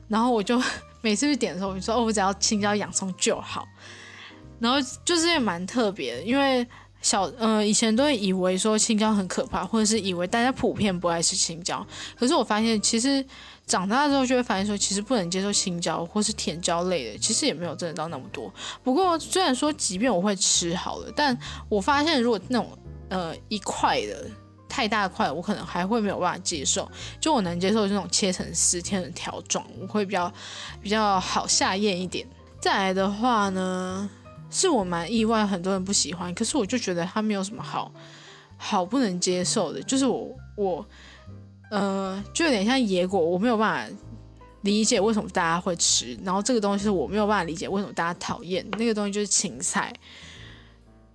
然后我就 每次去点的时候，我就说哦，我只要青椒洋葱就好。然后就是也蛮特别的，因为小呃以前都会以为说青椒很可怕，或者是以为大家普遍不爱吃青椒。可是我发现，其实长大之后就会发现说，其实不能接受青椒或是甜椒类的，其实也没有真的到那么多。不过虽然说，即便我会吃好了，但我发现如果那种呃一块的。太大块，我可能还会没有办法接受。就我能接受这种切成丝、切成条状，我会比较比较好下咽一点。再来的话呢，是我蛮意外，很多人不喜欢，可是我就觉得它没有什么好好不能接受的。就是我我呃，就有点像野果，我没有办法理解为什么大家会吃。然后这个东西是我没有办法理解为什么大家讨厌。那个东西就是芹菜。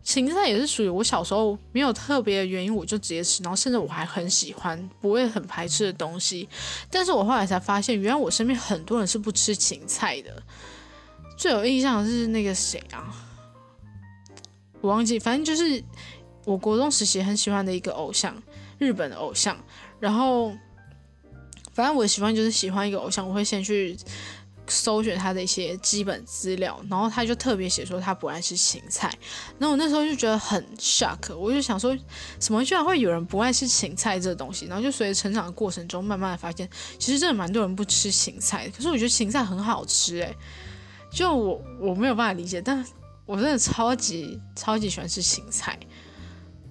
芹菜也是属于我小时候没有特别的原因，我就直接吃，然后甚至我还很喜欢，不会很排斥的东西。但是我后来才发现，原来我身边很多人是不吃芹菜的。最有印象的是那个谁啊？我忘记，反正就是我国中时期很喜欢的一个偶像，日本的偶像。然后，反正我喜欢就是喜欢一个偶像，我会先去。搜寻他的一些基本资料，然后他就特别写说他不爱吃芹菜，然后我那时候就觉得很 shock，我就想说，什么居然会有人不爱吃芹菜这东西？然后就随着成长的过程中，慢慢的发现，其实真的蛮多人不吃芹菜，可是我觉得芹菜很好吃，诶，就我我没有办法理解，但我真的超级超级喜欢吃芹菜，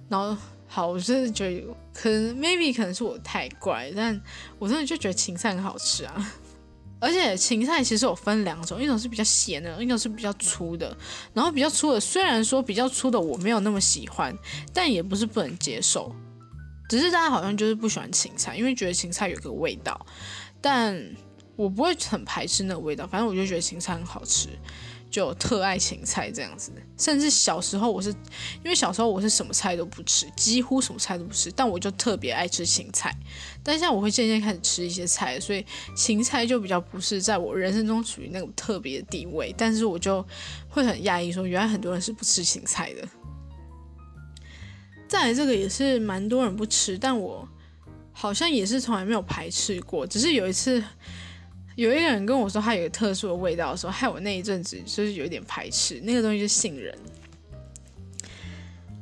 然后好，我真的觉得可能 maybe 可能是我太怪，但我真的就觉得芹菜很好吃啊。而且芹菜其实有分两种，一种是比较咸的，一种是比较粗的。然后比较粗的，虽然说比较粗的我没有那么喜欢，但也不是不能接受。只是大家好像就是不喜欢芹菜，因为觉得芹菜有个味道。但我不会很排斥那个味道，反正我就觉得芹菜很好吃。就特爱芹菜这样子，甚至小时候我是因为小时候我是什么菜都不吃，几乎什么菜都不吃，但我就特别爱吃芹菜。但现在我会渐渐开始吃一些菜，所以芹菜就比较不是在我人生中处于那种特别的地位。但是我就会很讶异，说原来很多人是不吃芹菜的。再来这个也是蛮多人不吃，但我好像也是从来没有排斥过，只是有一次有一个人跟我说他有个特殊的味道的时候，害我那一阵子就是有点排斥那个东西，是杏仁。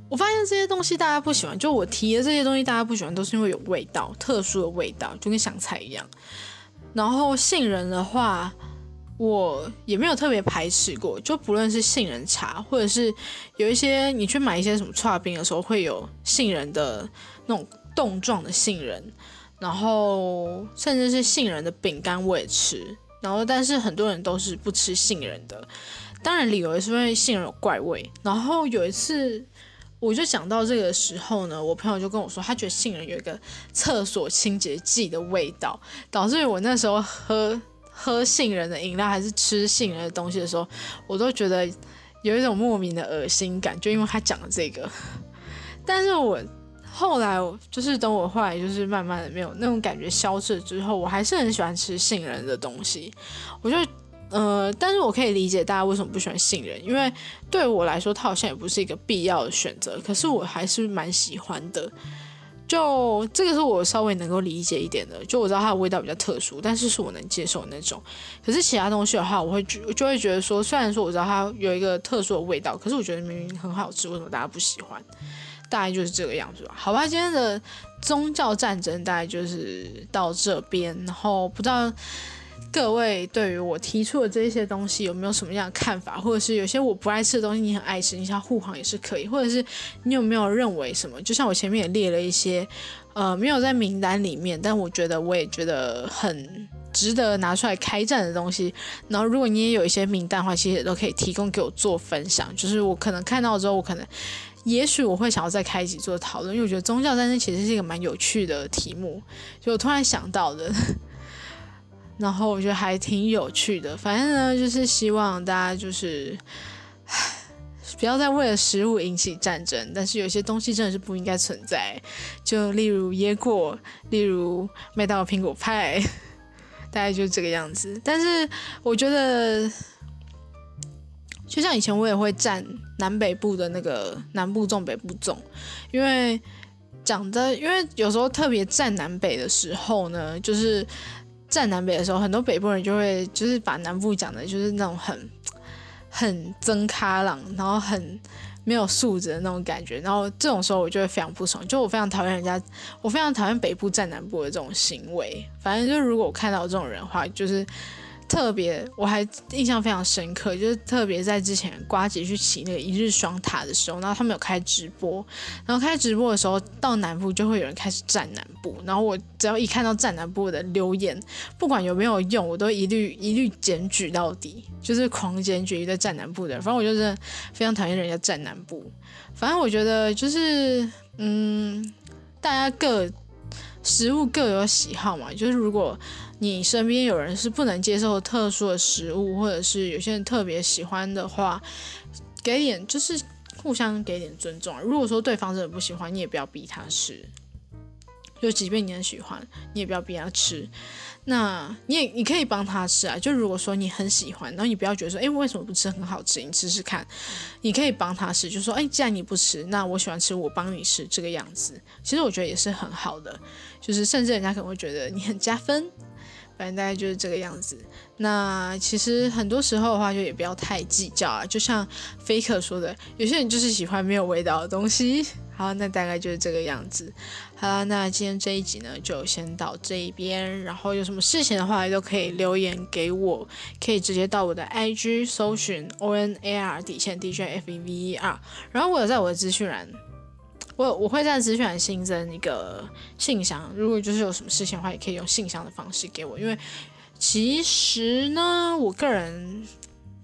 我发现这些东西大家不喜欢，就我提的这些东西大家不喜欢，都是因为有味道，特殊的味道，就跟香菜一样。然后杏仁的话，我也没有特别排斥过，就不论是杏仁茶，或者是有一些你去买一些什么串冰的时候，会有杏仁的那种冻状的杏仁，然后甚至是杏仁的饼干我也吃。然后但是很多人都是不吃杏仁的，当然理由也是因为杏仁有怪味。然后有一次。我就讲到这个时候呢，我朋友就跟我说，他觉得杏仁有一个厕所清洁剂的味道，导致我那时候喝喝杏仁的饮料还是吃杏仁的东西的时候，我都觉得有一种莫名的恶心感，就因为他讲了这个。但是我后来就是等我后来就是慢慢的没有那种感觉消失之后，我还是很喜欢吃杏仁的东西，我就。呃，但是我可以理解大家为什么不喜欢杏仁，因为对我来说，它好像也不是一个必要的选择。可是我还是蛮喜欢的，就这个是我稍微能够理解一点的。就我知道它的味道比较特殊，但是是我能接受那种。可是其他东西的话，我会就就会觉得说，虽然说我知道它有一个特殊的味道，可是我觉得明明很好吃，为什么大家不喜欢？大概就是这个样子吧。好吧，今天的宗教战争大概就是到这边，然后不知道。各位对于我提出的这些东西有没有什么样的看法，或者是有些我不爱吃的东西你很爱吃，你想护航也是可以，或者是你有没有认为什么？就像我前面也列了一些，呃，没有在名单里面，但我觉得我也觉得很值得拿出来开战的东西。然后如果你也有一些名单的话，其实也都可以提供给我做分享。就是我可能看到之后，我可能也许我会想要再开一集做讨论，因为我觉得宗教战争其实是一个蛮有趣的题目，就我突然想到的。然后我觉得还挺有趣的，反正呢，就是希望大家就是，不要再为了食物引起战争。但是有些东西真的是不应该存在，就例如椰果，例如麦当劳苹果派，大概就是这个样子。但是我觉得，就像以前我也会站南北部的那个南部重北部重，因为讲的，因为有时候特别站南北的时候呢，就是。站南北的时候，很多北部人就会就是把南部讲的，就是那种很很增咖朗，然后很没有素质的那种感觉。然后这种时候，我就会非常不爽，就我非常讨厌人家，我非常讨厌北部站南部的这种行为。反正就如果我看到这种人的话，就是。特别我还印象非常深刻，就是特别在之前瓜姐去骑那个一日双塔的时候，然后他们有开直播，然后开直播的时候到南部就会有人开始站南部，然后我只要一看到站南部的留言，不管有没有用，我都一律一律检举到底，就是狂检举一堆站南部的，反正我就是非常讨厌人家站南部，反正我觉得就是嗯，大家各食物各有喜好嘛，就是如果。你身边有人是不能接受特殊的食物，或者是有些人特别喜欢的话，给点就是互相给点尊重。如果说对方真的不喜欢，你也不要逼他吃。就即便你很喜欢，你也不要逼他吃。那你也你可以帮他吃啊。就如果说你很喜欢，然后你不要觉得说，哎，为什么不吃很好吃？你吃吃看。你可以帮他吃，就说，哎，既然你不吃，那我喜欢吃，我帮你吃，这个样子。其实我觉得也是很好的，就是甚至人家可能会觉得你很加分。反正大概就是这个样子。那其实很多时候的话，就也不要太计较啊。就像飞客说的，有些人就是喜欢没有味道的东西。好，那大概就是这个样子。好了，那今天这一集呢，就先到这一边。然后有什么事情的话，都可以留言给我，可以直接到我的 IG 搜寻 O N A R 底线 D J F E V E R。然后我有在我的资讯栏。我我会在资讯新增一个信箱，如果就是有什么事情的话，也可以用信箱的方式给我。因为其实呢，我个人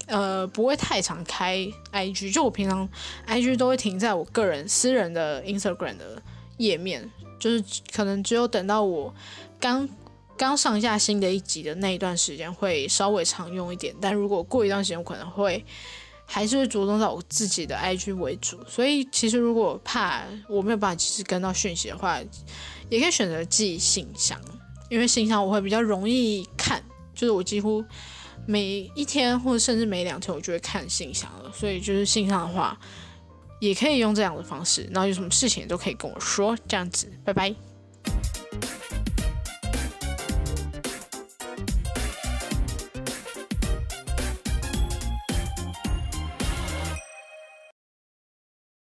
呃不会太常开 IG，就我平常 IG 都会停在我个人私人的 Instagram 的页面，就是可能只有等到我刚刚上架新的一集的那一段时间会稍微常用一点，但如果过一段时间，我可能会。还是会着重在我自己的 IG 为主，所以其实如果怕我没有办法及时跟到讯息的话，也可以选择寄信箱，因为信箱我会比较容易看，就是我几乎每一天或者甚至每两天我就会看信箱了，所以就是信箱的话，也可以用这样的方式，然后有什么事情都可以跟我说，这样子，拜拜。